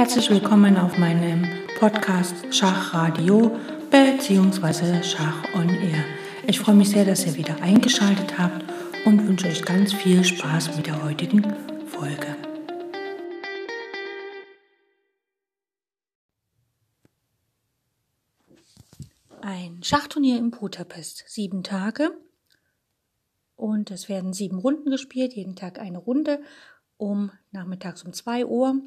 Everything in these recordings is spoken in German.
Herzlich willkommen auf meinem Podcast Schachradio bzw. Schach on Air. Ich freue mich sehr, dass ihr wieder eingeschaltet habt und wünsche euch ganz viel Spaß mit der heutigen Folge. Ein Schachturnier in Budapest, sieben Tage. Und es werden sieben Runden gespielt, jeden Tag eine Runde um nachmittags um 2 Uhr.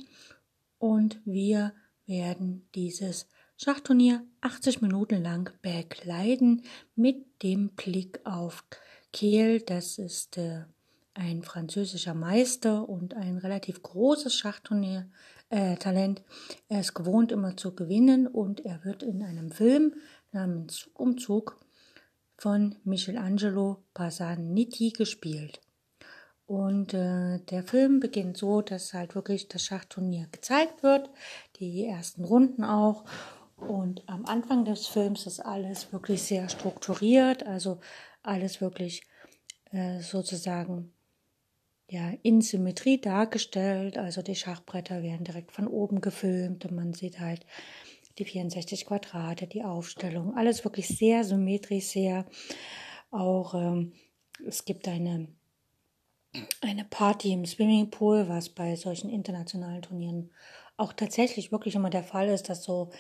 Und wir werden dieses Schachturnier 80 Minuten lang begleiten mit dem Blick auf Kehl. Das ist äh, ein französischer Meister und ein relativ großes Schachturnier. Äh. Er ist gewohnt immer zu gewinnen und er wird in einem Film namens Zug um Zug von Michelangelo Pasaniti gespielt. Und äh, der Film beginnt so, dass halt wirklich das Schachturnier gezeigt wird, die ersten Runden auch. Und am Anfang des Films ist alles wirklich sehr strukturiert, also alles wirklich äh, sozusagen ja, in Symmetrie dargestellt. Also die Schachbretter werden direkt von oben gefilmt und man sieht halt die 64 Quadrate, die Aufstellung, alles wirklich sehr symmetrisch, sehr auch, ähm, es gibt eine, eine Party im Swimmingpool, was bei solchen internationalen Turnieren auch tatsächlich wirklich immer der Fall ist, dass so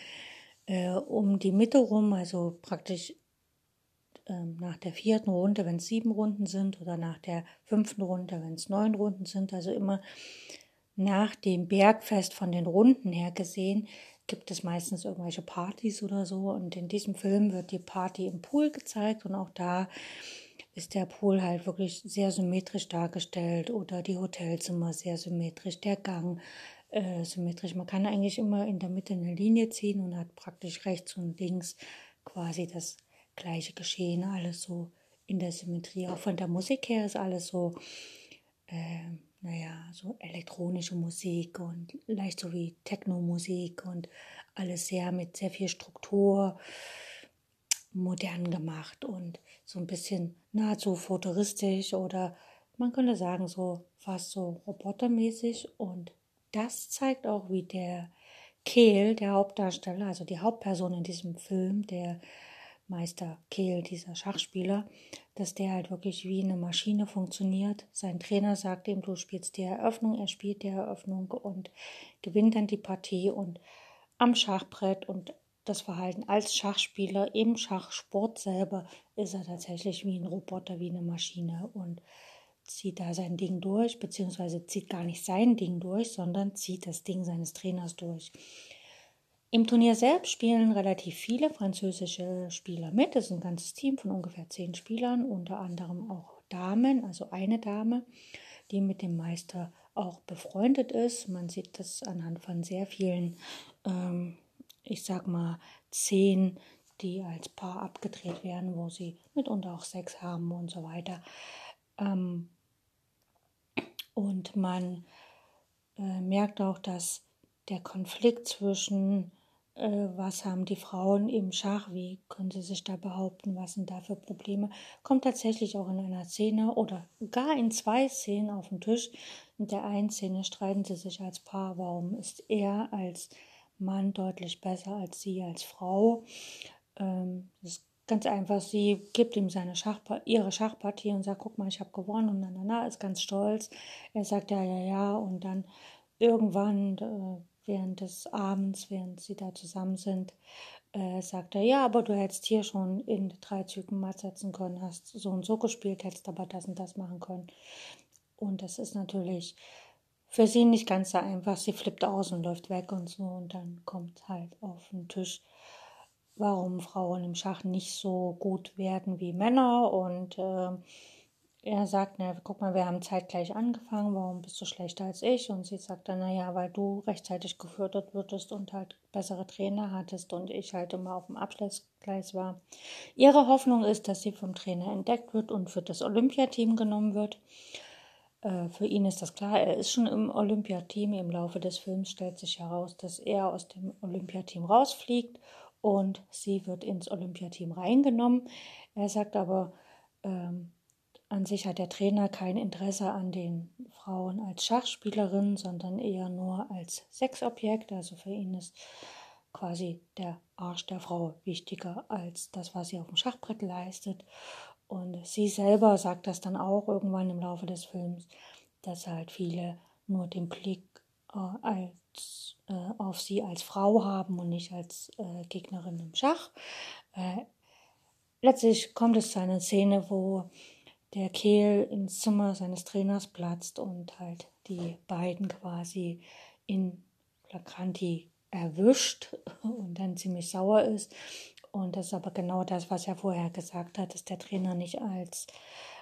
äh, um die Mitte rum, also praktisch ähm, nach der vierten Runde, wenn es sieben Runden sind, oder nach der fünften Runde, wenn es neun Runden sind, also immer nach dem Bergfest von den Runden her gesehen, gibt es meistens irgendwelche Partys oder so. Und in diesem Film wird die Party im Pool gezeigt und auch da ist der Pool halt wirklich sehr symmetrisch dargestellt oder die Hotelzimmer sehr symmetrisch, der Gang äh, symmetrisch. Man kann eigentlich immer in der Mitte eine Linie ziehen und hat praktisch rechts und links quasi das gleiche Geschehen, alles so in der Symmetrie. Auch von der Musik her ist alles so äh, naja, so elektronische Musik und leicht so wie Techno-Musik und alles sehr mit sehr viel Struktur modern gemacht und so ein bisschen nahezu futuristisch oder man könnte sagen so fast so robotermäßig und das zeigt auch, wie der Kehl, der Hauptdarsteller, also die Hauptperson in diesem Film, der Meister Kehl, dieser Schachspieler, dass der halt wirklich wie eine Maschine funktioniert. Sein Trainer sagt ihm, du spielst die Eröffnung, er spielt die Eröffnung und gewinnt dann die Partie und am Schachbrett und das Verhalten als Schachspieler im Schachsport selber ist er tatsächlich wie ein Roboter, wie eine Maschine und zieht da sein Ding durch, beziehungsweise zieht gar nicht sein Ding durch, sondern zieht das Ding seines Trainers durch. Im Turnier selbst spielen relativ viele französische Spieler mit. Es ist ein ganzes Team von ungefähr zehn Spielern, unter anderem auch Damen, also eine Dame, die mit dem Meister auch befreundet ist. Man sieht das anhand von sehr vielen, ähm, ich sag mal, zehn, die als Paar abgedreht werden, wo sie mitunter auch Sex haben und so weiter. Ähm, und man äh, merkt auch, dass der Konflikt zwischen äh, was haben die Frauen im Schach, wie können sie sich da behaupten, was sind da für Probleme, kommt tatsächlich auch in einer Szene oder gar in zwei Szenen auf den Tisch. In der einen Szene streiten sie sich als Paar, warum ist er als Mann deutlich besser als sie als Frau. Ähm, das ist ganz einfach, sie gibt ihm seine Schachpa ihre Schachpartie und sagt, guck mal, ich habe gewonnen und na, ist ganz stolz. Er sagt ja, ja, ja und dann irgendwann äh, während des Abends, während sie da zusammen sind, äh, sagt er, ja, aber du hättest hier schon in drei Zügen matt setzen können, hast so und so gespielt, hättest aber das und das machen können. Und das ist natürlich für sie nicht ganz so einfach. Sie flippt aus und läuft weg und so. Und dann kommt halt auf den Tisch, warum Frauen im Schach nicht so gut werden wie Männer. Und äh, er sagt, na, guck mal, wir haben zeitgleich angefangen, warum bist du schlechter als ich? Und sie sagt dann, naja, weil du rechtzeitig gefördert würdest und halt bessere Trainer hattest und ich halt immer auf dem Abschlussgleis war. Ihre Hoffnung ist, dass sie vom Trainer entdeckt wird und für das Olympiateam genommen wird. Äh, für ihn ist das klar, er ist schon im Olympiateam. Im Laufe des Films stellt sich heraus, dass er aus dem Olympiateam rausfliegt und sie wird ins Olympiateam reingenommen. Er sagt aber, ähm, an sich hat der Trainer kein Interesse an den Frauen als Schachspielerin, sondern eher nur als Sexobjekt. Also für ihn ist quasi der Arsch der Frau wichtiger als das, was sie auf dem Schachbrett leistet. Und sie selber sagt das dann auch irgendwann im Laufe des Films, dass halt viele nur den Blick äh, als, äh, auf sie als Frau haben und nicht als äh, Gegnerin im Schach. Äh, letztlich kommt es zu einer Szene, wo der Kehl ins Zimmer seines Trainers platzt und halt die beiden quasi in Flagranti erwischt und dann ziemlich sauer ist. Und das ist aber genau das, was er vorher gesagt hat, dass der Trainer nicht als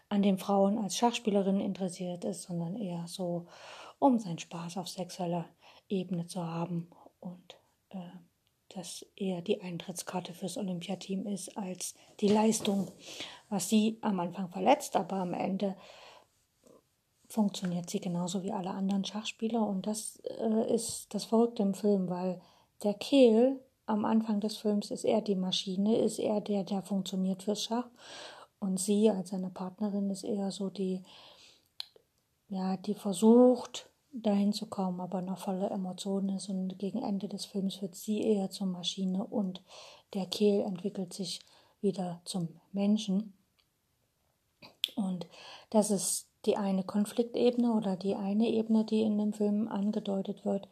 an den Frauen als Schachspielerin interessiert ist, sondern eher so, um seinen Spaß auf sexueller Ebene zu haben und äh, dass eher die Eintrittskarte fürs Olympiateam ist als die Leistung, was sie am Anfang verletzt, aber am Ende funktioniert sie genauso wie alle anderen Schachspieler. Und das äh, ist das Verrückte im Film, weil der Kehl am Anfang des Films ist er die Maschine, ist er der, der funktioniert fürs Schach und sie als seine Partnerin ist eher so die, ja, die versucht dahin zu kommen, aber noch voller Emotionen ist und gegen Ende des Films wird sie eher zur Maschine und der Kehl entwickelt sich wieder zum Menschen. Und das ist die eine Konfliktebene oder die eine Ebene, die in dem Film angedeutet wird.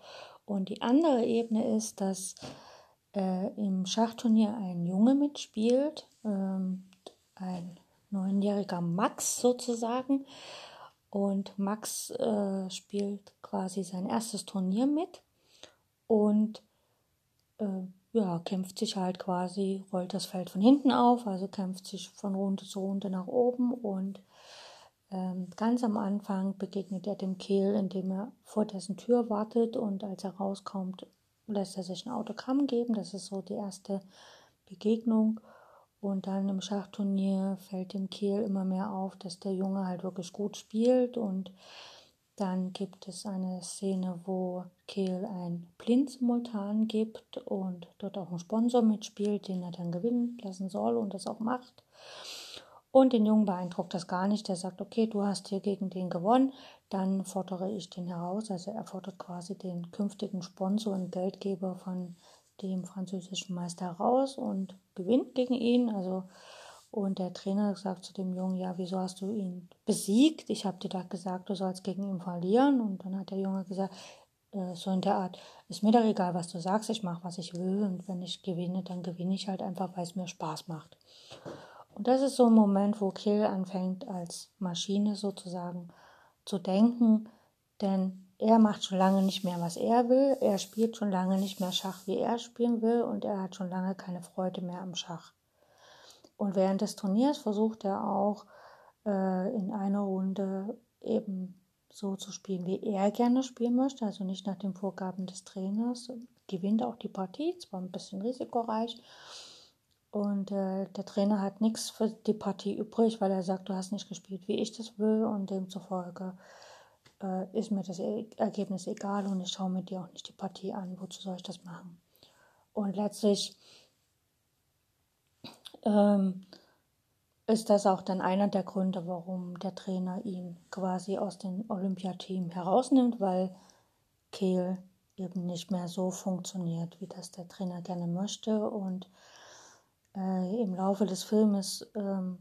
Und die andere Ebene ist, dass äh, im Schachturnier ein Junge mitspielt, ähm, ein neunjähriger Max sozusagen. Und Max äh, spielt quasi sein erstes Turnier mit und äh, ja, kämpft sich halt quasi, rollt das Feld von hinten auf, also kämpft sich von Runde zu Runde nach oben und ähm, ganz am Anfang begegnet er dem Kehl, indem er vor dessen Tür wartet und als er rauskommt, lässt er sich ein Autogramm geben. Das ist so die erste Begegnung. Und dann im Schachturnier fällt dem Kehl immer mehr auf, dass der Junge halt wirklich gut spielt. Und dann gibt es eine Szene, wo Kehl ein Blind-Simultan gibt und dort auch ein Sponsor mitspielt, den er dann gewinnen lassen soll und das auch macht. Und den Jungen beeindruckt das gar nicht. Der sagt, okay, du hast hier gegen den gewonnen, dann fordere ich den heraus. Also er fordert quasi den künftigen Sponsor und Geldgeber von dem französischen Meister heraus und gewinnt gegen ihn. Also und der Trainer sagt zu dem Jungen, ja, wieso hast du ihn besiegt? Ich habe dir da gesagt, du sollst gegen ihn verlieren. Und dann hat der Junge gesagt, äh, so in der Art, ist mir doch egal, was du sagst, ich mache, was ich will. Und wenn ich gewinne, dann gewinne ich halt einfach, weil es mir Spaß macht. Und das ist so ein Moment, wo Kill anfängt, als Maschine sozusagen zu denken, denn er macht schon lange nicht mehr, was er will. Er spielt schon lange nicht mehr Schach, wie er spielen will, und er hat schon lange keine Freude mehr am Schach. Und während des Turniers versucht er auch äh, in einer Runde eben so zu spielen, wie er gerne spielen möchte, also nicht nach den Vorgaben des Trainers. Gewinnt auch die Partie, zwar ein bisschen risikoreich, und äh, der Trainer hat nichts für die Partie übrig, weil er sagt, du hast nicht gespielt, wie ich das will. Und demzufolge äh, ist mir das Ergebnis egal und ich schaue mir dir auch nicht die Partie an. Wozu soll ich das machen? Und letztlich ähm, ist das auch dann einer der Gründe, warum der Trainer ihn quasi aus dem Olympiateam herausnimmt, weil Kehl eben nicht mehr so funktioniert, wie das der Trainer gerne möchte. Und äh, im Laufe des Filmes, ähm,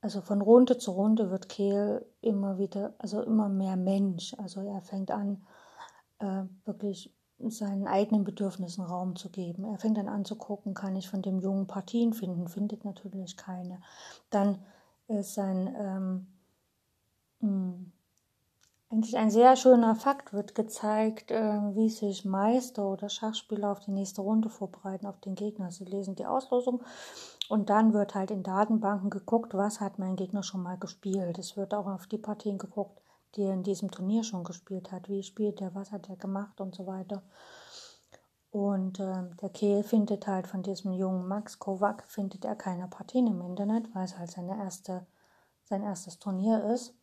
also von Runde zu Runde wird Kehl immer wieder, also immer mehr Mensch. Also er fängt an, äh, wirklich seinen eigenen Bedürfnissen Raum zu geben. Er fängt dann an zu gucken, kann ich von dem Jungen Partien finden, findet natürlich keine. Dann ist sein ähm, hm, eigentlich ein sehr schöner Fakt wird gezeigt, äh, wie sich Meister oder Schachspieler auf die nächste Runde vorbereiten, auf den Gegner. Sie lesen die Auslosung und dann wird halt in Datenbanken geguckt, was hat mein Gegner schon mal gespielt. Es wird auch auf die Partien geguckt, die er in diesem Turnier schon gespielt hat. Wie spielt er, was hat er gemacht und so weiter. Und äh, der Kehl findet halt von diesem jungen Max Kovac, findet er keine Partien im Internet, weil es halt seine erste, sein erstes Turnier ist.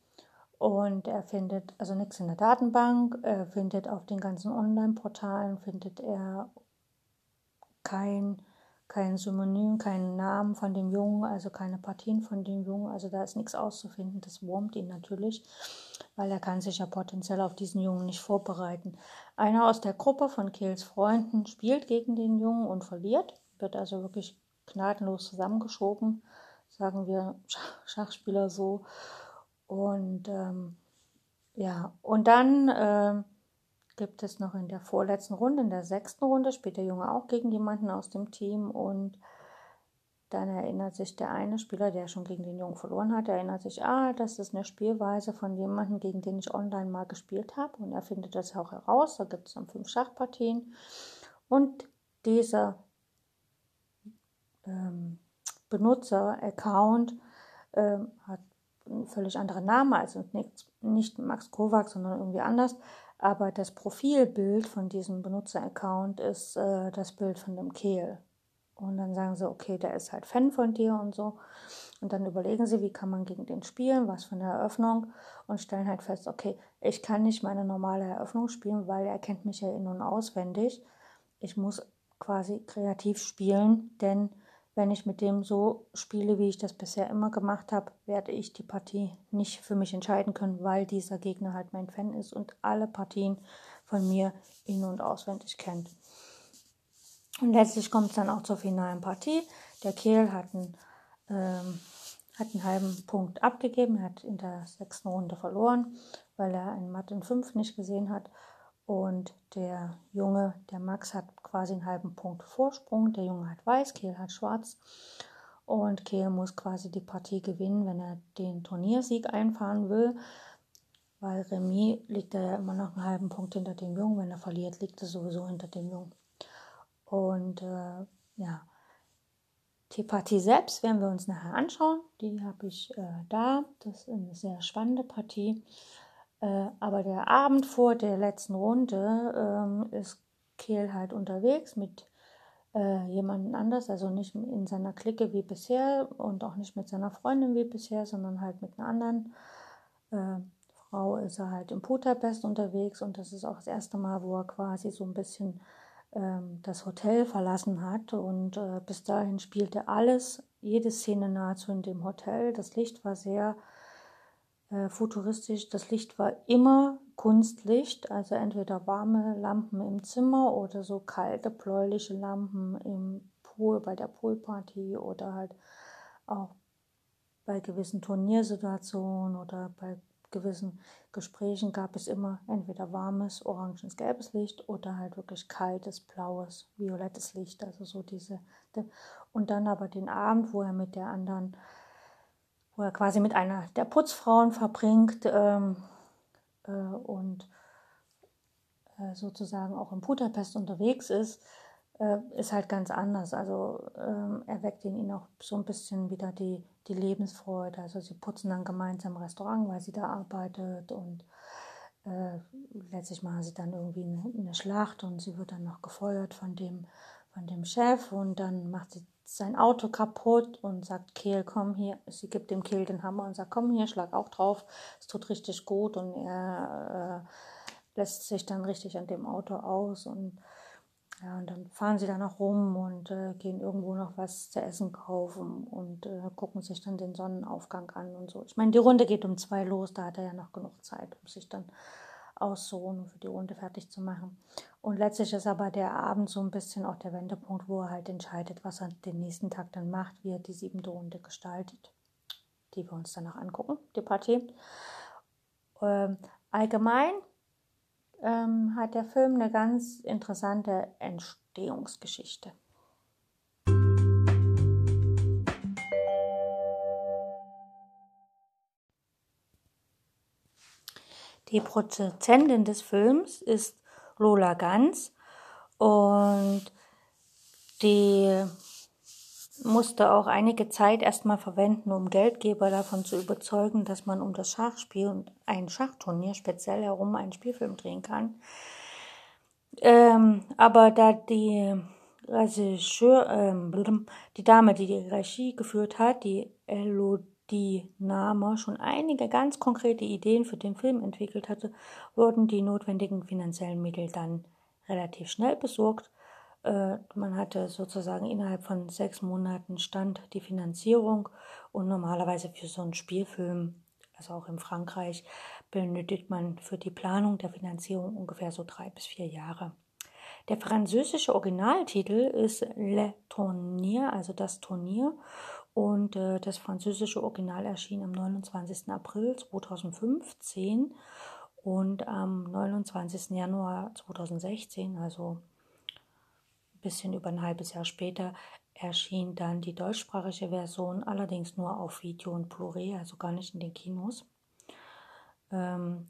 Und er findet also nichts in der Datenbank, er findet auf den ganzen Online-Portalen, findet er kein, kein Synonym, keinen Namen von dem Jungen, also keine Partien von dem Jungen. Also da ist nichts auszufinden. Das wurmt ihn natürlich, weil er kann sich ja potenziell auf diesen Jungen nicht vorbereiten. Einer aus der Gruppe von Kehls Freunden spielt gegen den Jungen und verliert, wird also wirklich gnadenlos zusammengeschoben, sagen wir Schachspieler so. Und ähm, ja, und dann äh, gibt es noch in der vorletzten Runde, in der sechsten Runde, spielt der Junge auch gegen jemanden aus dem Team und dann erinnert sich der eine Spieler, der schon gegen den Jungen verloren hat, erinnert sich, ah, das ist eine Spielweise von jemandem, gegen den ich online mal gespielt habe. Und er findet das auch heraus. Da gibt es dann fünf Schachpartien. Und dieser ähm, Benutzer-Account ähm, hat völlig anderen Namen, also nicht, nicht Max Kovac, sondern irgendwie anders. Aber das Profilbild von diesem Benutzer-Account ist äh, das Bild von dem Kehl. Und dann sagen sie, okay, der ist halt Fan von dir und so. Und dann überlegen sie, wie kann man gegen den spielen, was für eine Eröffnung und stellen halt fest, okay, ich kann nicht meine normale Eröffnung spielen, weil er kennt mich ja in- und auswendig. Ich muss quasi kreativ spielen, denn wenn ich mit dem so spiele, wie ich das bisher immer gemacht habe, werde ich die Partie nicht für mich entscheiden können, weil dieser Gegner halt mein Fan ist und alle Partien von mir in- und auswendig kennt. Und letztlich kommt es dann auch zur finalen Partie. Der Kehl hat einen, ähm, hat einen halben Punkt abgegeben, er hat in der sechsten Runde verloren, weil er einen Matt in 5 nicht gesehen hat. Und der Junge, der Max, hat quasi einen halben Punkt Vorsprung. Der Junge hat weiß, Kehl hat schwarz. Und Kehl muss quasi die Partie gewinnen, wenn er den Turniersieg einfahren will. Weil Remis liegt er ja immer noch einen halben Punkt hinter dem Jungen. Wenn er verliert, liegt er sowieso hinter dem Jungen. Und äh, ja, die Partie selbst werden wir uns nachher anschauen. Die habe ich äh, da. Das ist eine sehr spannende Partie. Äh, aber der Abend vor der letzten Runde ähm, ist Kehl halt unterwegs mit äh, jemandem anders, also nicht in seiner Clique wie bisher und auch nicht mit seiner Freundin wie bisher, sondern halt mit einer anderen äh, Frau ist er halt im Budapest unterwegs und das ist auch das erste Mal, wo er quasi so ein bisschen ähm, das Hotel verlassen hat und äh, bis dahin spielte alles, jede Szene nahezu in dem Hotel. Das Licht war sehr äh, futuristisch. Das Licht war immer Kunstlicht, also entweder warme Lampen im Zimmer oder so kalte, bläuliche Lampen im Pool, bei der Poolparty oder halt auch bei gewissen Turniersituationen oder bei gewissen Gesprächen gab es immer entweder warmes, oranges, gelbes Licht oder halt wirklich kaltes, blaues, violettes Licht. Also so diese. Und dann aber den Abend, wo er mit der anderen wo er quasi mit einer der Putzfrauen verbringt ähm, äh, und äh, sozusagen auch in Budapest unterwegs ist, äh, ist halt ganz anders. Also ähm, er weckt in ihn auch so ein bisschen wieder die, die Lebensfreude. Also sie putzen dann gemeinsam im Restaurant, weil sie da arbeitet und äh, letztlich machen sie dann irgendwie eine, eine Schlacht und sie wird dann noch gefeuert von dem, von dem Chef und dann macht sie sein Auto kaputt und sagt, Kehl, komm hier. Sie gibt dem Kehl den Hammer und sagt, komm hier, schlag auch drauf. Es tut richtig gut und er äh, lässt sich dann richtig an dem Auto aus und ja, und dann fahren sie da noch rum und äh, gehen irgendwo noch was zu essen kaufen und äh, gucken sich dann den Sonnenaufgang an und so. Ich meine, die Runde geht um zwei los, da hat er ja noch genug Zeit, um sich dann auszuruhen und für die Runde fertig zu machen. Und letztlich ist aber der Abend so ein bisschen auch der Wendepunkt, wo er halt entscheidet, was er den nächsten Tag dann macht, wie er die siebte Runde gestaltet, die wir uns danach angucken, die Partie. Ähm, allgemein ähm, hat der Film eine ganz interessante Entstehungsgeschichte. Die Produzentin des Films ist Lola Ganz und die musste auch einige Zeit erstmal verwenden, um Geldgeber davon zu überzeugen, dass man um das Schachspiel und ein Schachturnier speziell herum einen Spielfilm drehen kann. Ähm, aber da die Regisseur, ähm, die Dame, die die Regie geführt hat, die Elodie die Name schon einige ganz konkrete Ideen für den Film entwickelt hatte, wurden die notwendigen finanziellen Mittel dann relativ schnell besorgt. Äh, man hatte sozusagen innerhalb von sechs Monaten stand die Finanzierung und normalerweise für so einen Spielfilm, also auch in Frankreich, benötigt man für die Planung der Finanzierung ungefähr so drei bis vier Jahre. Der französische Originaltitel ist Le Tournier, also das Turnier. Und äh, das französische Original erschien am 29. April 2015 und am 29. Januar 2016, also ein bisschen über ein halbes Jahr später, erschien dann die deutschsprachige Version, allerdings nur auf Video und Blu-ray, also gar nicht in den Kinos. Ähm,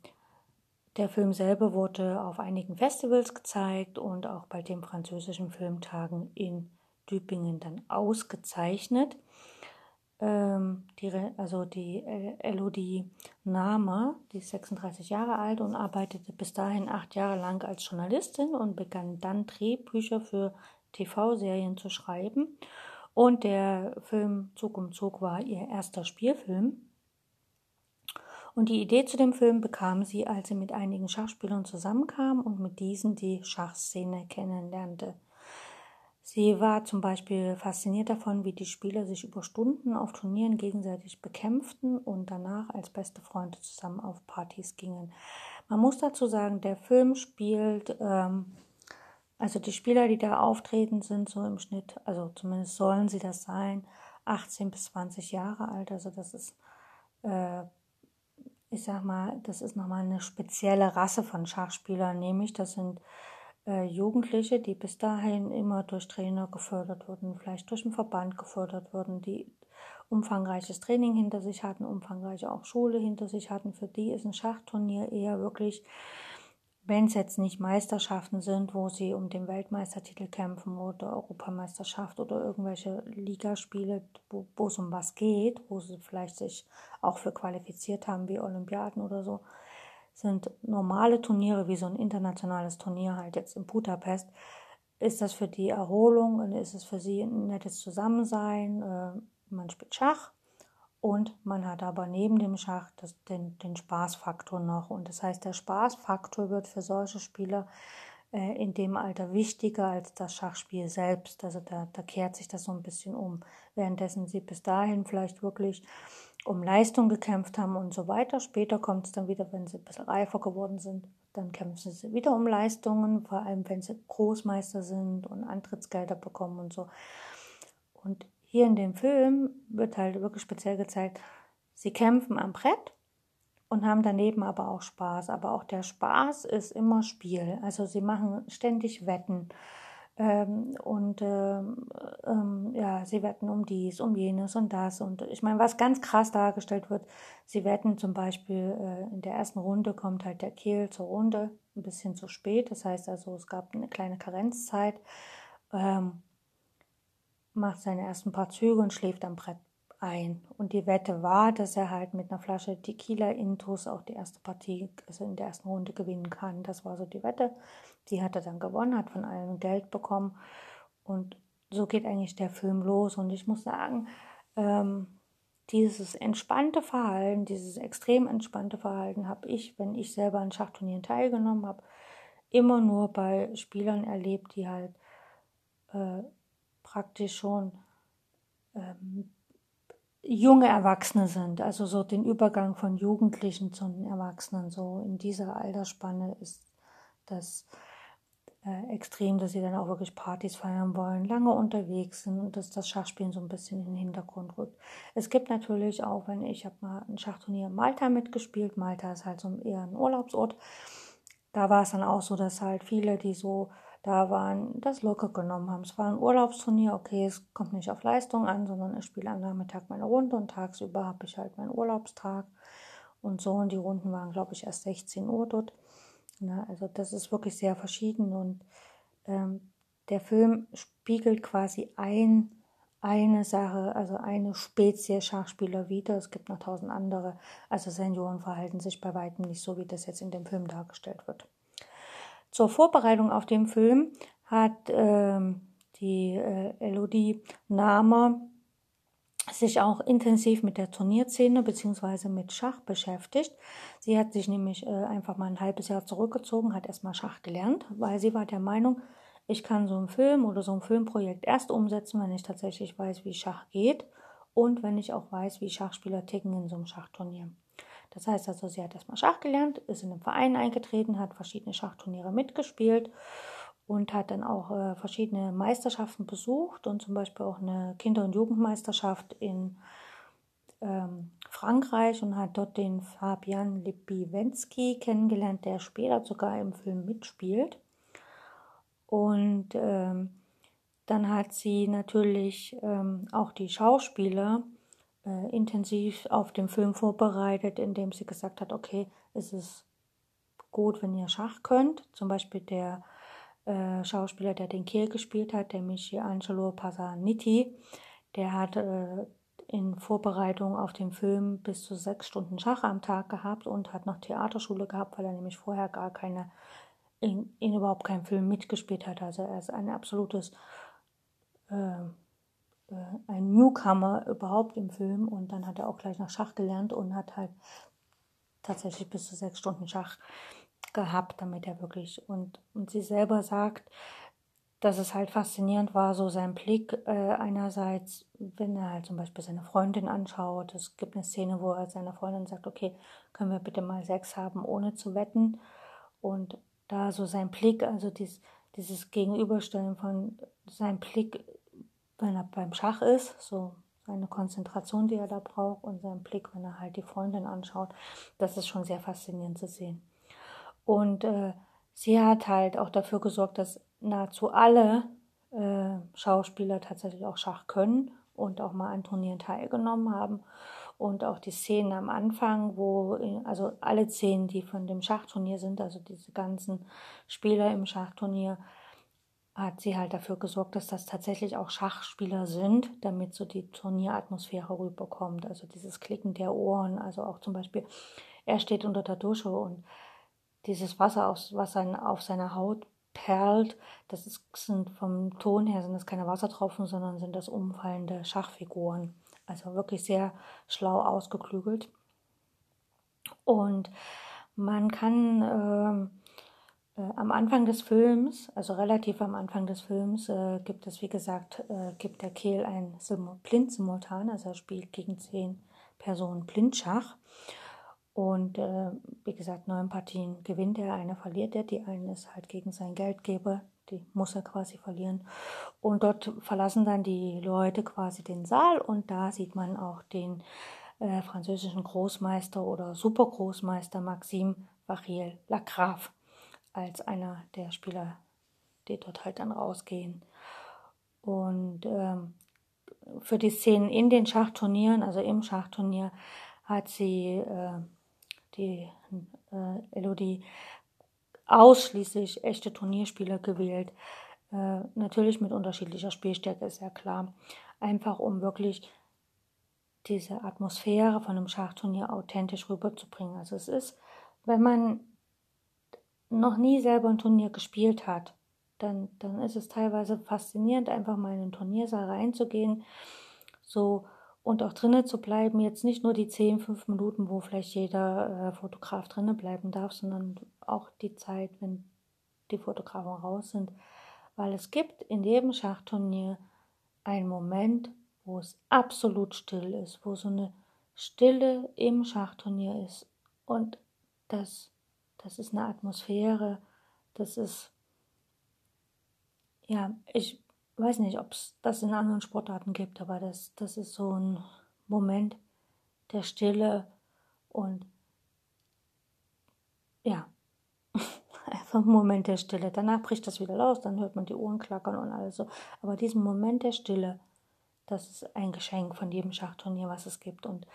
der Film selber wurde auf einigen Festivals gezeigt und auch bei den französischen Filmtagen in Dübingen dann ausgezeichnet. Ähm, die, also die Elodie Nama, die ist 36 Jahre alt und arbeitete bis dahin acht Jahre lang als Journalistin und begann dann Drehbücher für TV-Serien zu schreiben. Und der Film Zug um Zug war ihr erster Spielfilm. Und die Idee zu dem Film bekam sie, als sie mit einigen Schachspielern zusammenkam und mit diesen die Schachszene kennenlernte. Sie war zum Beispiel fasziniert davon, wie die Spieler sich über Stunden auf Turnieren gegenseitig bekämpften und danach als beste Freunde zusammen auf Partys gingen. Man muss dazu sagen, der Film spielt, ähm, also die Spieler, die da auftreten, sind so im Schnitt, also zumindest sollen sie das sein, 18 bis 20 Jahre alt. Also das ist äh, ich sag mal, das ist nochmal eine spezielle Rasse von Schachspielern, nämlich das sind Jugendliche, die bis dahin immer durch Trainer gefördert wurden, vielleicht durch einen Verband gefördert wurden, die umfangreiches Training hinter sich hatten, umfangreiche auch Schule hinter sich hatten. Für die ist ein Schachturnier eher wirklich wenn es jetzt nicht Meisterschaften sind, wo sie um den Weltmeistertitel kämpfen oder Europameisterschaft oder irgendwelche Ligaspiele, wo, wo es um was geht, wo sie vielleicht sich auch für qualifiziert haben, wie Olympiaden oder so, sind normale Turniere wie so ein internationales Turnier halt jetzt in Budapest, ist das für die Erholung und ist es für sie ein nettes Zusammensein. Äh, man spielt Schach, und man hat aber neben dem Schach das, den, den Spaßfaktor noch. Und das heißt, der Spaßfaktor wird für solche Spieler äh, in dem Alter wichtiger als das Schachspiel selbst. Also da, da kehrt sich das so ein bisschen um. Währenddessen sie bis dahin vielleicht wirklich um Leistung gekämpft haben und so weiter. Später kommt es dann wieder, wenn sie ein bisschen reifer geworden sind, dann kämpfen sie wieder um Leistungen, vor allem wenn sie Großmeister sind und Antrittsgelder bekommen und so. Und hier in dem Film wird halt wirklich speziell gezeigt, sie kämpfen am Brett und haben daneben aber auch Spaß. Aber auch der Spaß ist immer Spiel. Also sie machen ständig Wetten. Ähm, und ähm, ähm, ja, sie wetten um dies, um jenes und das. Und ich meine, was ganz krass dargestellt wird, sie wetten zum Beispiel, äh, in der ersten Runde kommt halt der Kehl zur Runde ein bisschen zu spät. Das heißt also, es gab eine kleine Karenzzeit. Ähm, macht seine ersten paar Züge und schläft am Brett ein. Und die Wette war, dass er halt mit einer Flasche Tequila Intus auch die erste Partie, also in der ersten Runde gewinnen kann. Das war so die Wette. Die hat er dann gewonnen, hat von allen Geld bekommen. Und so geht eigentlich der Film los. Und ich muss sagen, ähm, dieses entspannte Verhalten, dieses extrem entspannte Verhalten habe ich, wenn ich selber an Schachturnieren teilgenommen habe, immer nur bei Spielern erlebt, die halt äh, praktisch schon ähm, junge Erwachsene sind, also so den Übergang von Jugendlichen zu Erwachsenen, so in dieser Altersspanne ist das äh, extrem, dass sie dann auch wirklich Partys feiern wollen, lange unterwegs sind und dass das Schachspielen so ein bisschen in den Hintergrund rückt. Es gibt natürlich auch, wenn ich habe mal ein Schachturnier in Malta mitgespielt, Malta ist halt so eher ein Urlaubsort, da war es dann auch so, dass halt viele, die so da waren, das locker genommen haben. Es war ein Urlaubsturnier, okay, es kommt nicht auf Leistung an, sondern ich spiele am Nachmittag meine Runde und tagsüber habe ich halt meinen Urlaubstag und so. Und die Runden waren, glaube ich, erst 16 Uhr dort. Na, also das ist wirklich sehr verschieden und ähm, der Film spiegelt quasi ein, eine Sache, also eine Spezie Schachspieler wieder. Es gibt noch tausend andere. Also Senioren verhalten sich bei weitem nicht so, wie das jetzt in dem Film dargestellt wird. Zur Vorbereitung auf den Film hat ähm, die äh, Elodie Nahmer sich auch intensiv mit der Turnierszene bzw. mit Schach beschäftigt. Sie hat sich nämlich äh, einfach mal ein halbes Jahr zurückgezogen, hat erstmal Schach gelernt, weil sie war der Meinung, ich kann so einen Film oder so ein Filmprojekt erst umsetzen, wenn ich tatsächlich weiß, wie Schach geht und wenn ich auch weiß, wie Schachspieler ticken in so einem Schachturnier. Das heißt also, sie hat erstmal Schach gelernt, ist in einen Verein eingetreten, hat verschiedene Schachturniere mitgespielt und hat dann auch äh, verschiedene Meisterschaften besucht und zum Beispiel auch eine Kinder- und Jugendmeisterschaft in ähm, Frankreich und hat dort den Fabian Lipiwensky kennengelernt, der später sogar im Film mitspielt. Und ähm, dann hat sie natürlich ähm, auch die Schauspieler äh, intensiv auf den Film vorbereitet, indem sie gesagt hat, okay, es ist gut, wenn ihr Schach könnt. Zum Beispiel der äh, Schauspieler, der den Kehl gespielt hat, der Michelangelo Pasaniti, der hat äh, in Vorbereitung auf den Film bis zu sechs Stunden Schach am Tag gehabt und hat noch Theaterschule gehabt, weil er nämlich vorher gar keine, in, in überhaupt keinen Film mitgespielt hat. Also er ist ein absolutes, äh, äh, ein Newcomer überhaupt im Film und dann hat er auch gleich nach Schach gelernt und hat halt tatsächlich bis zu sechs Stunden Schach gehabt, damit er wirklich und, und sie selber sagt, dass es halt faszinierend war, so sein Blick äh, einerseits, wenn er halt zum Beispiel seine Freundin anschaut. Es gibt eine Szene, wo er seiner Freundin sagt, okay, können wir bitte mal Sex haben, ohne zu wetten. Und da so sein Blick, also dies, dieses Gegenüberstellen von seinem Blick, wenn er beim Schach ist, so seine Konzentration, die er da braucht und sein Blick, wenn er halt die Freundin anschaut, das ist schon sehr faszinierend zu sehen. Und äh, sie hat halt auch dafür gesorgt, dass nahezu alle äh, Schauspieler tatsächlich auch Schach können und auch mal an Turnieren teilgenommen haben. Und auch die Szenen am Anfang, wo, also alle Szenen, die von dem Schachturnier sind, also diese ganzen Spieler im Schachturnier, hat sie halt dafür gesorgt, dass das tatsächlich auch Schachspieler sind, damit so die Turnieratmosphäre rüberkommt. Also dieses Klicken der Ohren, also auch zum Beispiel, er steht unter der Dusche und dieses Wasser, was auf seiner Haut perlt. Das ist, sind vom Ton her sind das keine Wassertropfen, sondern sind das umfallende Schachfiguren. Also wirklich sehr schlau ausgeklügelt. Und man kann äh, äh, am Anfang des Films, also relativ am Anfang des Films, äh, gibt es, wie gesagt, äh, gibt der Kehl ein Blind-Simultan, also er spielt gegen zehn Personen Blindschach. Und äh, wie gesagt, neun Partien gewinnt er, eine verliert er. Die eine ist halt gegen seinen Geldgeber, die muss er quasi verlieren. Und dort verlassen dann die Leute quasi den Saal und da sieht man auch den äh, französischen Großmeister oder Supergroßmeister Maxime Vachiel Lacrave als einer der Spieler, die dort halt dann rausgehen. Und ähm, für die Szenen in den Schachturnieren, also im Schachturnier, hat sie äh, die äh, Elodie ausschließlich echte Turnierspieler gewählt. Äh, natürlich mit unterschiedlicher Spielstärke, ist ja klar. Einfach um wirklich diese Atmosphäre von einem Schachturnier authentisch rüberzubringen. Also es ist, wenn man noch nie selber ein Turnier gespielt hat, dann, dann ist es teilweise faszinierend, einfach mal in den Turniersaal reinzugehen, so und auch drinnen zu bleiben, jetzt nicht nur die 10, 5 Minuten, wo vielleicht jeder äh, Fotograf drinnen bleiben darf, sondern auch die Zeit, wenn die Fotografen raus sind, weil es gibt in jedem Schachturnier einen Moment, wo es absolut still ist, wo so eine Stille im Schachturnier ist. Und das, das ist eine Atmosphäre, das ist, ja, ich weiß nicht, ob es das in anderen Sportarten gibt, aber das, das ist so ein Moment der Stille und ja, einfach ein Moment der Stille. Danach bricht das wieder los, dann hört man die Ohren klackern und alles so. Aber diesen Moment der Stille, das ist ein Geschenk von jedem Schachturnier, was es gibt. Und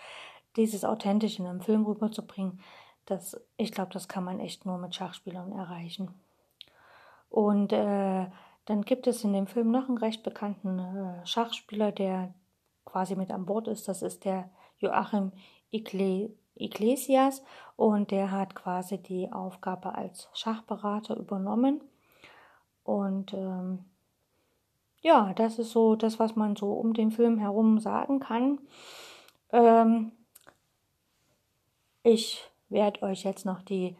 dieses authentisch in einem Film rüberzubringen, das, ich glaube, das kann man echt nur mit Schachspielern erreichen. Und äh, dann gibt es in dem Film noch einen recht bekannten äh, Schachspieler, der quasi mit an Bord ist. Das ist der Joachim Iglesias und der hat quasi die Aufgabe als Schachberater übernommen. Und ähm, ja, das ist so das, was man so um den Film herum sagen kann. Ähm, ich werde euch jetzt noch die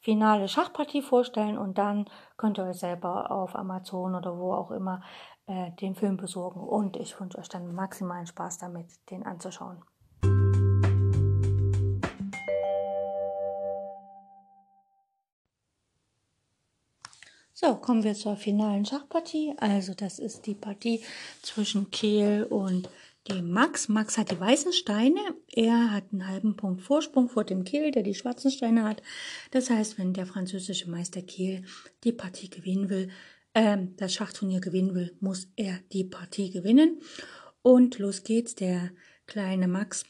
finale Schachpartie vorstellen und dann könnt ihr euch selber auf Amazon oder wo auch immer äh, den Film besorgen und ich wünsche euch dann maximalen Spaß damit, den anzuschauen. So, kommen wir zur finalen Schachpartie. Also das ist die Partie zwischen Kehl und dem Max. Max hat die weißen Steine. Er hat einen halben Punkt Vorsprung vor dem Kehl, der die schwarzen Steine hat. Das heißt, wenn der französische Meister Kehl die Partie gewinnen will, äh, das Schachturnier gewinnen will, muss er die Partie gewinnen. Und los geht's. Der kleine Max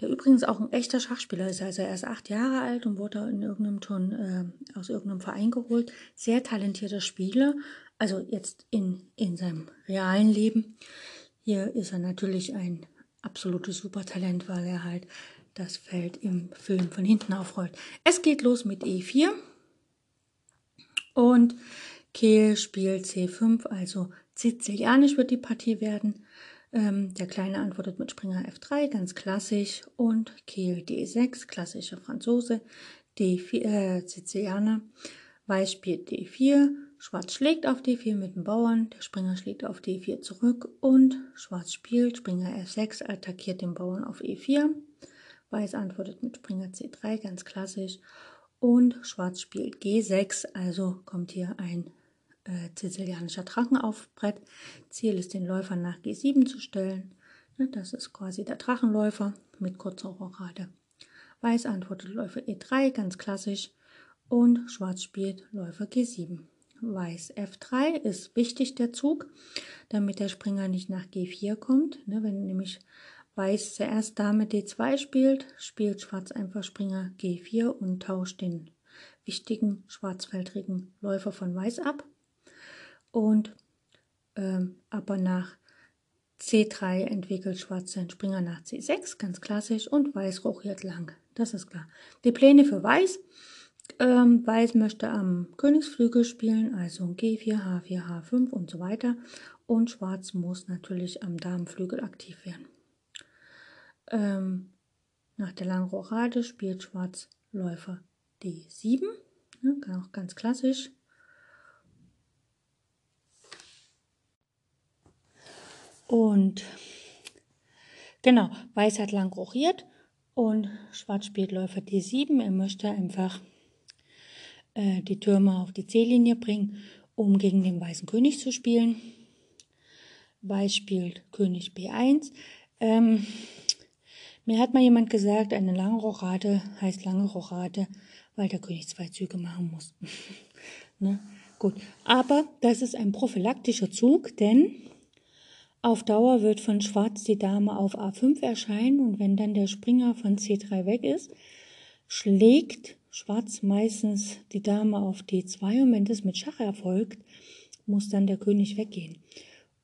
der übrigens auch ein echter Schachspieler ist. Also er ist acht Jahre alt und wurde in irgendeinem Turn äh, aus irgendeinem Verein geholt. Sehr talentierter Spieler, also jetzt in, in seinem realen Leben. Hier ist er natürlich ein absolutes Supertalent, weil er halt das Feld im Film von hinten aufrollt. Es geht los mit E4 und Kehl spielt C5, also sizilianisch wird die Partie werden. Ähm, der Kleine antwortet mit Springer F3, ganz klassisch. Und Kehl D6, klassischer Franzose. D4, äh, Sizilianer. Weiß spielt D4. Schwarz schlägt auf D4 mit dem Bauern. Der Springer schlägt auf D4 zurück. Und Schwarz spielt Springer F6, attackiert den Bauern auf E4. Weiß antwortet mit Springer C3, ganz klassisch. Und Schwarz spielt G6, also kommt hier ein äh, sizilianischer Drachen auf Brett. Ziel ist, den Läufer nach G7 zu stellen. Das ist quasi der Drachenläufer mit kurzer Rochade. Weiß antwortet Läufer E3, ganz klassisch. Und Schwarz spielt Läufer G7. Weiß F3 ist wichtig, der Zug, damit der Springer nicht nach G4 kommt. Ne, wenn nämlich Weiß zuerst Dame D2 spielt, spielt Schwarz einfach Springer G4 und tauscht den wichtigen schwarzfeldrigen Läufer von Weiß ab und ähm, aber nach C3 entwickelt Schwarz seinen Springer nach C6, ganz klassisch, und Weiß rochiert lang. Das ist klar. Die Pläne für Weiß. Ähm, Weiß möchte am Königsflügel spielen, also G4, H4, H5 und so weiter. Und Schwarz muss natürlich am Damenflügel aktiv werden. Ähm, nach der langen Rochade spielt Schwarz Läufer D7, ne, auch ganz klassisch. Und genau, Weiß hat lang rochiert und Schwarz spielt Läufer D7. Er möchte einfach äh, die Türme auf die C-Linie bringen, um gegen den weißen König zu spielen. Weiß spielt König B1. Ähm, mir hat mal jemand gesagt, eine lange Rochade heißt lange Rochade, weil der König zwei Züge machen muss. ne? Gut, aber das ist ein prophylaktischer Zug, denn auf Dauer wird von Schwarz die Dame auf A5 erscheinen und wenn dann der Springer von C3 weg ist, schlägt Schwarz meistens die Dame auf D2 und wenn das mit Schach erfolgt, muss dann der König weggehen.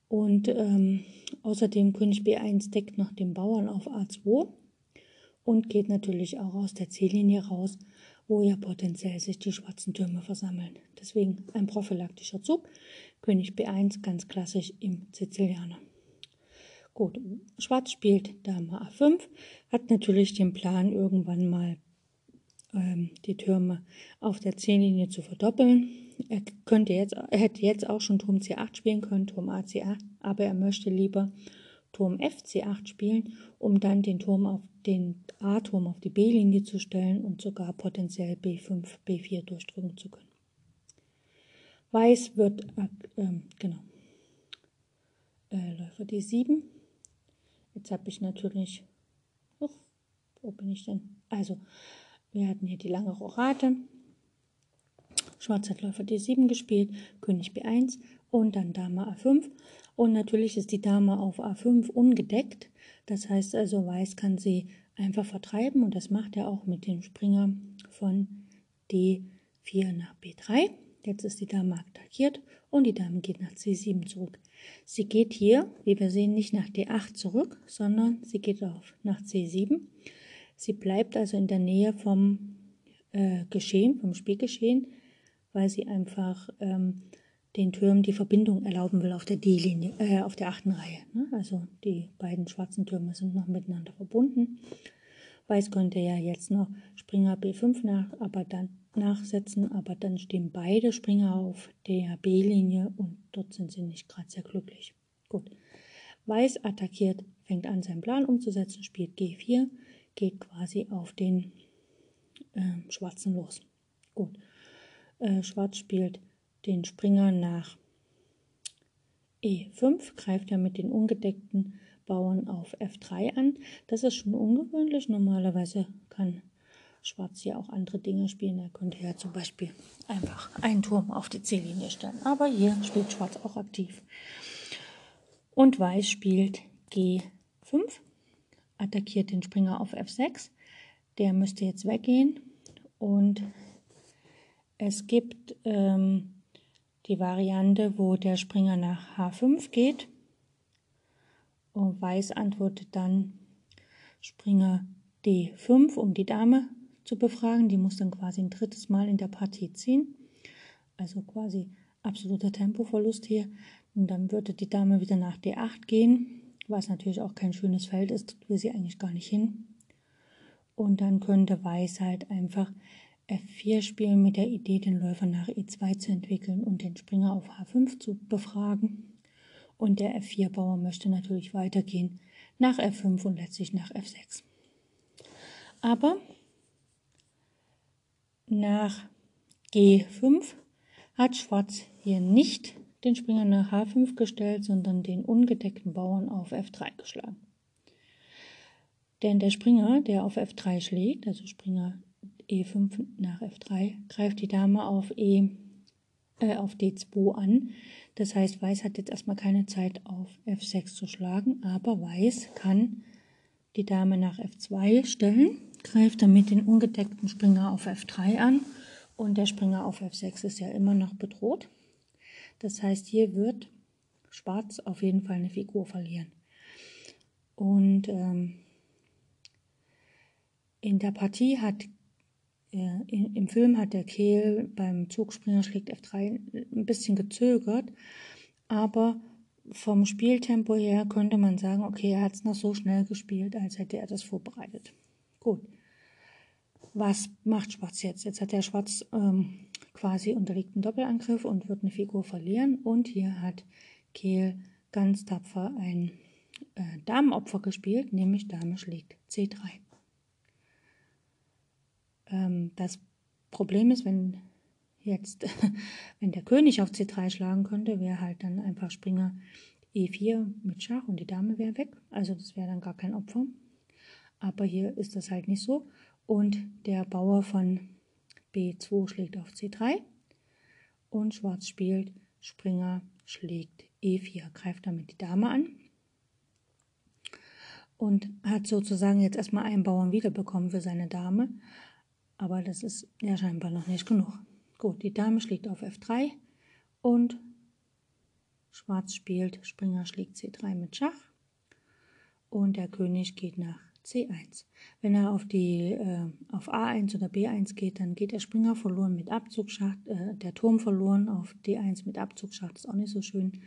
Und ähm, außerdem König B1 deckt noch den Bauern auf A2 und geht natürlich auch aus der C-Linie raus, wo ja potenziell sich die schwarzen Türme versammeln. Deswegen ein prophylaktischer Zug. König B1 ganz klassisch im Sizilianer. Gut, Schwarz spielt Dame A5, hat natürlich den Plan, irgendwann mal die Türme auf der C-Linie zu verdoppeln. Er, könnte jetzt, er hätte jetzt auch schon Turm C8 spielen können, Turm AC8, aber er möchte lieber Turm FC8 spielen, um dann den Turm auf den A-Turm auf die B-Linie zu stellen und sogar potenziell B5, B4 durchdrücken zu können. Weiß wird, äh, genau, äh, Läufer D7. Jetzt habe ich natürlich, oh, wo bin ich denn? Also, wir hatten hier die lange Rochade. Schwarz hat Läufer D7 gespielt, König B1 und dann Dame A5. Und natürlich ist die Dame auf A5 ungedeckt. Das heißt also, Weiß kann sie einfach vertreiben und das macht er auch mit dem Springer von D4 nach B3. Jetzt ist die Dame attackiert und die Dame geht nach C7 zurück. Sie geht hier, wie wir sehen, nicht nach D8 zurück, sondern sie geht auf nach C7. Sie bleibt also in der Nähe vom äh, Geschehen, vom Spielgeschehen, weil sie einfach ähm, den Türmen die Verbindung erlauben will auf der D-Linie, äh, auf der achten Reihe. Ne? Also die beiden schwarzen Türme sind noch miteinander verbunden. Weiß könnte ja jetzt noch Springer B5 nach, aber dann nachsetzen, aber dann stehen beide Springer auf der B-Linie und dort sind sie nicht gerade sehr glücklich. Gut. Weiß attackiert, fängt an, seinen Plan umzusetzen, spielt G4, geht quasi auf den äh, Schwarzen los. Gut. Äh, Schwarz spielt den Springer nach E5, greift ja mit den ungedeckten Bauern auf F3 an. Das ist schon ungewöhnlich. Normalerweise kann Schwarz hier auch andere Dinge spielen. Er könnte ja zum Beispiel einfach einen Turm auf die C-Linie stellen. Aber hier spielt Schwarz auch aktiv. Und Weiß spielt G5, attackiert den Springer auf F6. Der müsste jetzt weggehen. Und es gibt ähm, die Variante, wo der Springer nach H5 geht. Und Weiß antwortet dann Springer D5, um die Dame zu befragen. Die muss dann quasi ein drittes Mal in der Partie ziehen. Also quasi absoluter Tempoverlust hier. Und dann würde die Dame wieder nach D8 gehen, was natürlich auch kein schönes Feld ist, will sie eigentlich gar nicht hin. Und dann könnte Weiß halt einfach F4 spielen mit der Idee, den Läufer nach E2 zu entwickeln und den Springer auf H5 zu befragen. Und der F4-Bauer möchte natürlich weitergehen nach F5 und letztlich nach F6. Aber nach G5 hat Schwarz hier nicht den Springer nach H5 gestellt, sondern den ungedeckten Bauern auf F3 geschlagen. Denn der Springer, der auf F3 schlägt, also Springer E5 nach F3, greift die Dame auf E äh, auf D2 an. Das heißt, Weiß hat jetzt erstmal keine Zeit auf F6 zu schlagen, aber Weiß kann die Dame nach F2 stellen, greift damit den ungedeckten Springer auf F3 an und der Springer auf F6 ist ja immer noch bedroht. Das heißt, hier wird Schwarz auf jeden Fall eine Figur verlieren. Und ähm, in der Partie hat äh, im Film hat der Kehl beim Zugspringer schlägt F3 ein bisschen gezögert, aber vom Spieltempo her könnte man sagen, okay, er hat es noch so schnell gespielt, als hätte er das vorbereitet. Gut. Was macht Schwarz jetzt? Jetzt hat der Schwarz ähm, quasi unterliegt einen Doppelangriff und wird eine Figur verlieren. Und hier hat Kehl ganz tapfer ein äh, Damenopfer gespielt, nämlich Dame schlägt C3. Ähm, das Problem ist, wenn jetzt, wenn der König auf C3 schlagen könnte, wäre halt dann einfach Springer E4 mit Schach und die Dame wäre weg. Also das wäre dann gar kein Opfer. Aber hier ist das halt nicht so. Und der Bauer von B2 schlägt auf C3 und Schwarz spielt Springer schlägt E4, greift damit die Dame an und hat sozusagen jetzt erstmal einen Bauern wiederbekommen für seine Dame. Aber das ist ja scheinbar noch nicht genug. Gut, die Dame schlägt auf F3 und Schwarz spielt, Springer schlägt C3 mit Schach und der König geht nach C1. Wenn er auf, die, äh, auf A1 oder B1 geht, dann geht der Springer verloren mit Abzugsschacht, äh, der Turm verloren auf D1 mit Abzugsschacht, ist auch nicht so schön.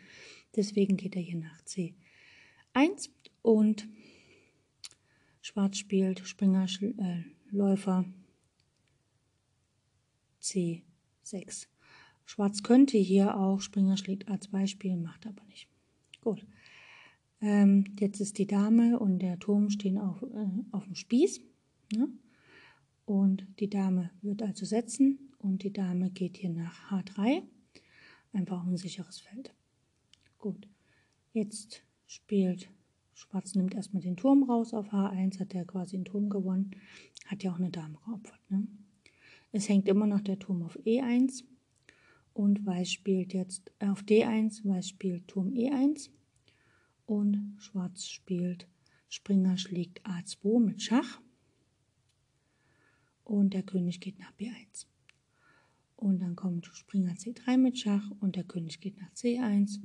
Deswegen geht er hier nach C1 und Schwarz spielt Springer, äh, Läufer C6. Schwarz könnte hier auch Springer schlägt A2 spielen, macht aber nicht. Gut. Ähm, jetzt ist die Dame und der Turm stehen auf, äh, auf dem Spieß. Ne? Und die Dame wird also setzen und die Dame geht hier nach H3. Einfach ein sicheres Feld. Gut. Jetzt spielt Schwarz nimmt erstmal den Turm raus auf H1, hat er quasi den Turm gewonnen, hat ja auch eine Dame geopfert. Ne? Es hängt immer noch der Turm auf E1 und Weiß spielt jetzt auf D1, Weiß spielt Turm E1 und Schwarz spielt. Springer schlägt A2 mit Schach. Und der König geht nach B1. Und dann kommt Springer C3 mit Schach und der König geht nach C1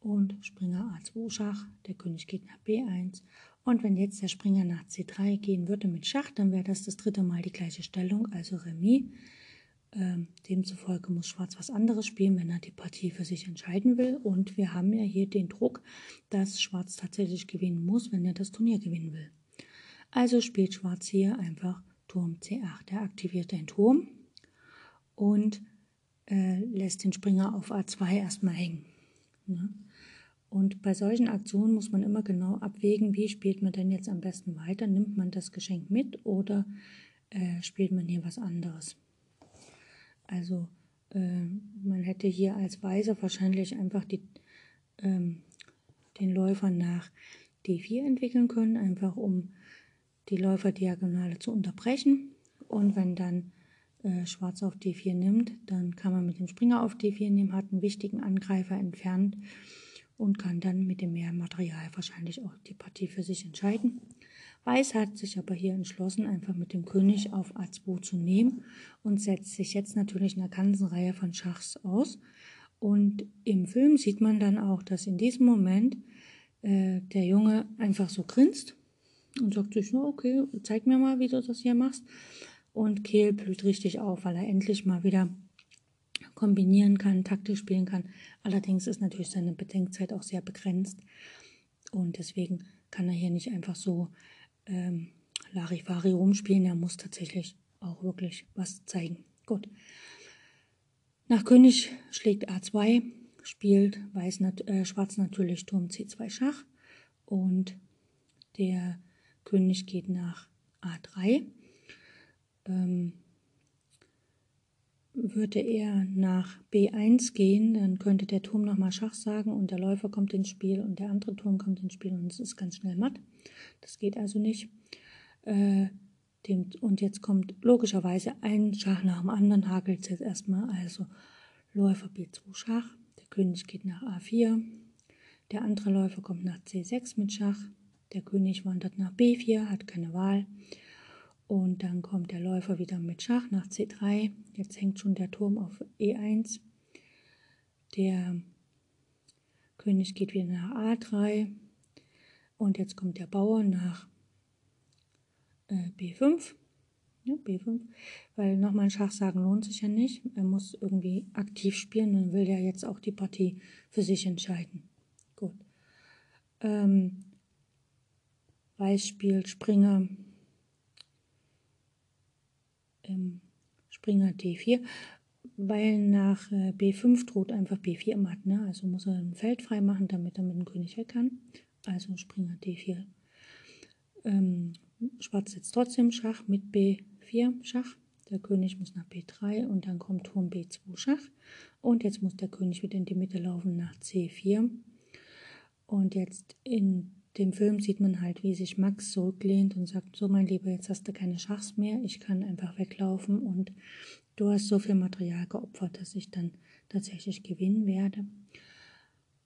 und Springer A2 Schach, der König geht nach B1 und wenn jetzt der Springer nach C3 gehen würde mit Schach, dann wäre das das dritte Mal die gleiche Stellung, also Remis. Ähm, demzufolge muss Schwarz was anderes spielen, wenn er die Partie für sich entscheiden will. Und wir haben ja hier den Druck, dass Schwarz tatsächlich gewinnen muss, wenn er das Turnier gewinnen will. Also spielt Schwarz hier einfach Turm C8. Er aktiviert den Turm und äh, lässt den Springer auf A2 erstmal hängen. Ne? Und bei solchen Aktionen muss man immer genau abwägen, wie spielt man denn jetzt am besten weiter. Nimmt man das Geschenk mit oder äh, spielt man hier was anderes? Also äh, man hätte hier als Weiser wahrscheinlich einfach die, ähm, den Läufer nach D4 entwickeln können, einfach um die Läuferdiagonale zu unterbrechen. Und wenn dann äh, Schwarz auf D4 nimmt, dann kann man mit dem Springer auf D4 nehmen, hat einen wichtigen Angreifer entfernt und kann dann mit dem mehr Material wahrscheinlich auch die Partie für sich entscheiden. Weiß hat sich aber hier entschlossen, einfach mit dem König auf A2 zu nehmen und setzt sich jetzt natürlich eine ganze Reihe von Schachs aus. Und im Film sieht man dann auch, dass in diesem Moment äh, der Junge einfach so grinst und sagt sich, okay, zeig mir mal, wie du das hier machst. Und Kehl blüht richtig auf, weil er endlich mal wieder kombinieren kann, taktisch spielen kann. Allerdings ist natürlich seine Bedenkzeit auch sehr begrenzt. Und deswegen kann er hier nicht einfach so ähm, Larifari rumspielen. Er muss tatsächlich auch wirklich was zeigen. Gut. Nach König schlägt A2, spielt Weiß nat äh, Schwarz natürlich Turm C2 Schach und der König geht nach A3. Ähm, würde er nach B1 gehen, dann könnte der Turm nochmal Schach sagen und der Läufer kommt ins Spiel und der andere Turm kommt ins Spiel und es ist ganz schnell matt. Das geht also nicht. Äh, dem, und jetzt kommt logischerweise ein Schach nach dem anderen, hakelt es jetzt erstmal. Also Läufer B2 Schach, der König geht nach A4, der andere Läufer kommt nach C6 mit Schach, der König wandert nach B4, hat keine Wahl. Und dann kommt der Läufer wieder mit Schach nach C3. Jetzt hängt schon der Turm auf E1. Der König geht wieder nach A3. Und jetzt kommt der Bauer nach äh, B5. Ja, B5. Weil nochmal ein Schach sagen lohnt sich ja nicht. Er muss irgendwie aktiv spielen und will ja jetzt auch die Partie für sich entscheiden. Gut. Ähm, Weiß spielt Springer ähm, Springer D4, weil nach äh, B5 droht einfach B4 matt, ne? also muss er ein Feld frei machen, damit er mit dem König weg kann. Also Springer D4. Ähm, Schwarz sitzt trotzdem Schach mit B4 Schach. Der König muss nach B3 und dann kommt Turm B2 Schach. Und jetzt muss der König wieder in die Mitte laufen nach C4. Und jetzt in dem Film sieht man halt, wie sich Max zurücklehnt und sagt, so mein Lieber, jetzt hast du keine Schachs mehr, ich kann einfach weglaufen und du hast so viel Material geopfert, dass ich dann tatsächlich gewinnen werde.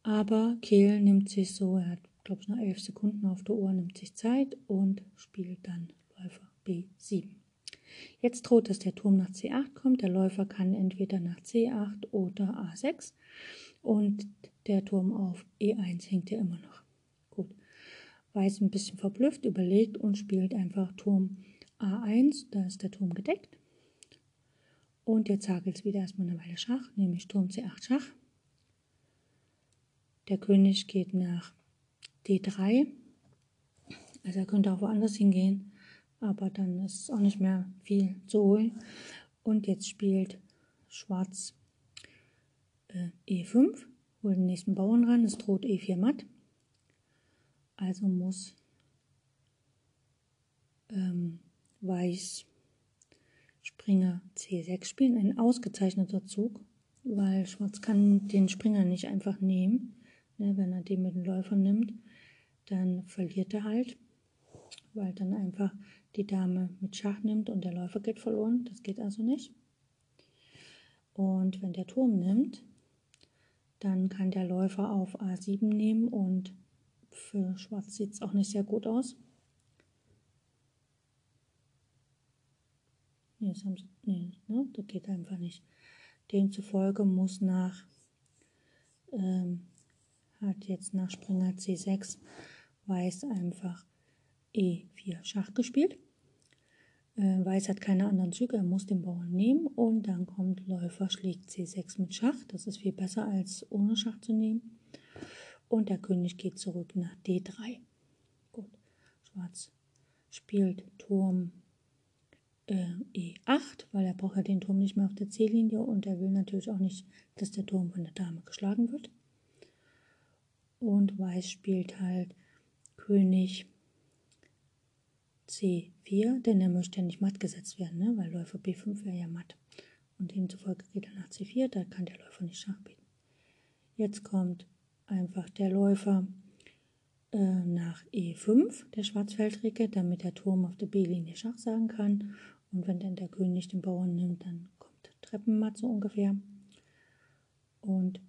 Aber Kehl nimmt sich so, er hat, glaube ich, noch elf Sekunden auf der Uhr, nimmt sich Zeit und spielt dann Läufer B7. Jetzt droht, dass der Turm nach C8 kommt. Der Läufer kann entweder nach C8 oder A6 und der Turm auf E1 hängt ja immer noch. Weiß ein bisschen verblüfft, überlegt und spielt einfach Turm A1. Da ist der Turm gedeckt. Und jetzt hakelt es wieder erstmal eine Weile Schach, nämlich Turm C8 Schach. Der König geht nach D3. Also er könnte auch woanders hingehen, aber dann ist auch nicht mehr viel zu holen. Und jetzt spielt Schwarz äh, E5, holt den nächsten Bauern ran, es droht E4 matt. Also muss ähm, Weiß Springer C6 spielen. Ein ausgezeichneter Zug, weil Schwarz kann den Springer nicht einfach nehmen. Ne, wenn er den mit dem Läufer nimmt, dann verliert er halt, weil dann einfach die Dame mit Schach nimmt und der Läufer geht verloren. Das geht also nicht. Und wenn der Turm nimmt, dann kann der Läufer auf A7 nehmen und für Schwarz sieht es auch nicht sehr gut aus. Nee, das, haben sie, nee, ne, das geht einfach nicht. Demzufolge muss nach, ähm, hat jetzt nach Springer C6 Weiß einfach E4 Schach gespielt. Äh, Weiß hat keine anderen Züge, er muss den Bauern nehmen und dann kommt Läufer schlägt C6 mit Schach. Das ist viel besser als ohne Schach zu nehmen und der König geht zurück nach D3. Gut, Schwarz spielt Turm äh, E8, weil er braucht ja den Turm nicht mehr auf der C-Linie und er will natürlich auch nicht, dass der Turm von der Dame geschlagen wird. Und Weiß spielt halt König C4, denn er möchte ja nicht matt gesetzt werden, ne? weil Läufer B5 wäre ja matt. Und demzufolge geht er nach C4, da kann der Läufer nicht Schach bieten. Jetzt kommt einfach der Läufer äh, nach E5, der Schwarzfeldricke, damit der Turm auf der B-Linie Schach sagen kann. Und wenn dann der König den Bauern nimmt, dann kommt Treppenmatt so ungefähr. Und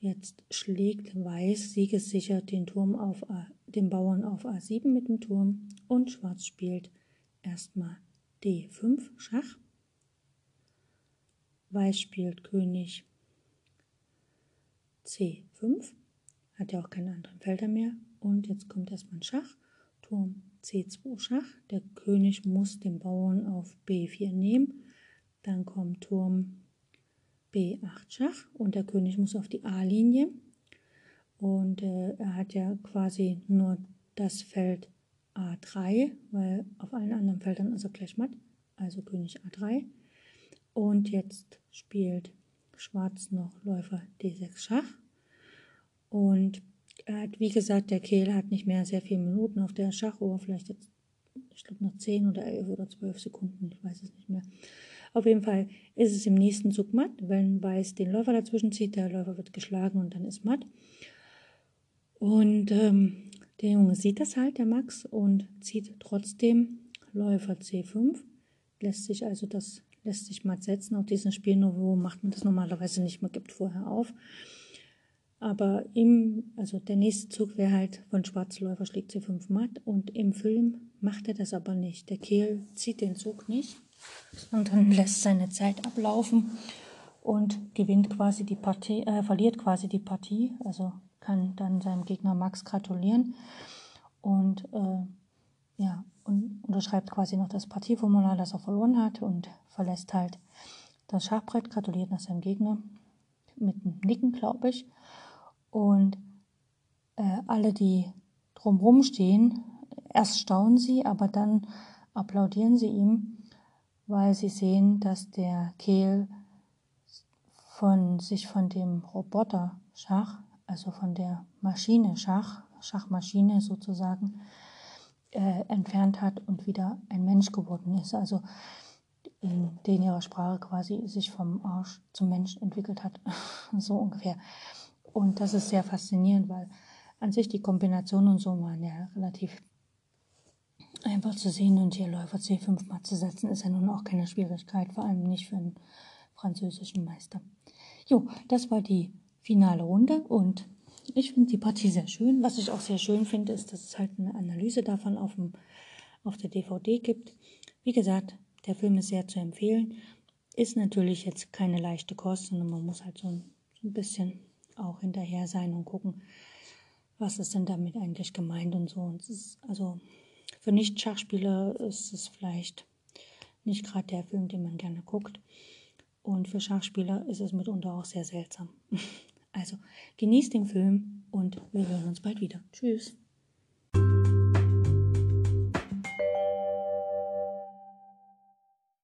jetzt schlägt Weiß siegessicher den Turm auf A, den Bauern auf A7 mit dem Turm und Schwarz spielt erstmal D5 Schach. Weiß spielt König C5, hat ja auch keine anderen Felder mehr. Und jetzt kommt erstmal ein Schach, Turm C2 Schach. Der König muss den Bauern auf B4 nehmen. Dann kommt Turm B8 Schach und der König muss auf die A-Linie. Und äh, er hat ja quasi nur das Feld A3, weil auf allen anderen Feldern ist er gleich matt. Also König A3. Und jetzt spielt Schwarz noch Läufer D6 Schach. Und er hat, wie gesagt, der Kehl hat nicht mehr sehr viele Minuten auf der Schachuhr, vielleicht jetzt, ich glaube noch 10 oder 11 oder 12 Sekunden, ich weiß es nicht mehr. Auf jeden Fall ist es im nächsten Zug matt, wenn Weiß den Läufer dazwischen zieht, der Läufer wird geschlagen und dann ist matt. Und ähm, der Junge sieht das halt, der Max, und zieht trotzdem Läufer C5, lässt sich also das lässt sich matt setzen. Auf diesem Spielniveau macht man das normalerweise nicht, man gibt vorher auf. Aber im, also der nächste Zug wäre halt von Schwarzläufer schlägt C5 matt und im Film macht er das aber nicht. Der Kehl zieht den Zug nicht, sondern lässt seine Zeit ablaufen und gewinnt quasi die Partie, äh, verliert quasi die Partie, also kann dann seinem Gegner Max gratulieren und äh, ja, und unterschreibt quasi noch das Partieformular, das er verloren hat und verlässt halt das Schachbrett, gratuliert nach seinem Gegner mit einem Nicken, glaube ich. Und äh, alle, die drumherum stehen, erst staunen sie, aber dann applaudieren sie ihm, weil sie sehen, dass der Kehl von sich von dem Roboter Schach, also von der Maschine Schach, Schachmaschine sozusagen, äh, entfernt hat und wieder ein Mensch geworden ist. Also in den ihrer Sprache quasi sich vom Arsch zum Mensch entwickelt hat, so ungefähr. Und das ist sehr faszinierend, weil an sich die Kombination und so waren ja relativ einfach zu sehen und hier Läufer C5 mal zu setzen, ist ja nun auch keine Schwierigkeit, vor allem nicht für einen französischen Meister. Jo, das war die finale Runde und ich finde die Partie sehr schön. Was ich auch sehr schön finde, ist, dass es halt eine Analyse davon auf, dem, auf der DVD gibt. Wie gesagt, der Film ist sehr zu empfehlen. Ist natürlich jetzt keine leichte Kost, sondern man muss halt so ein, so ein bisschen auch hinterher sein und gucken, was ist denn damit eigentlich gemeint und so. Und ist, also für Nicht-Schachspieler ist es vielleicht nicht gerade der Film, den man gerne guckt. Und für Schachspieler ist es mitunter auch sehr seltsam. Also genießt den Film und wir hören uns bald wieder. Tschüss.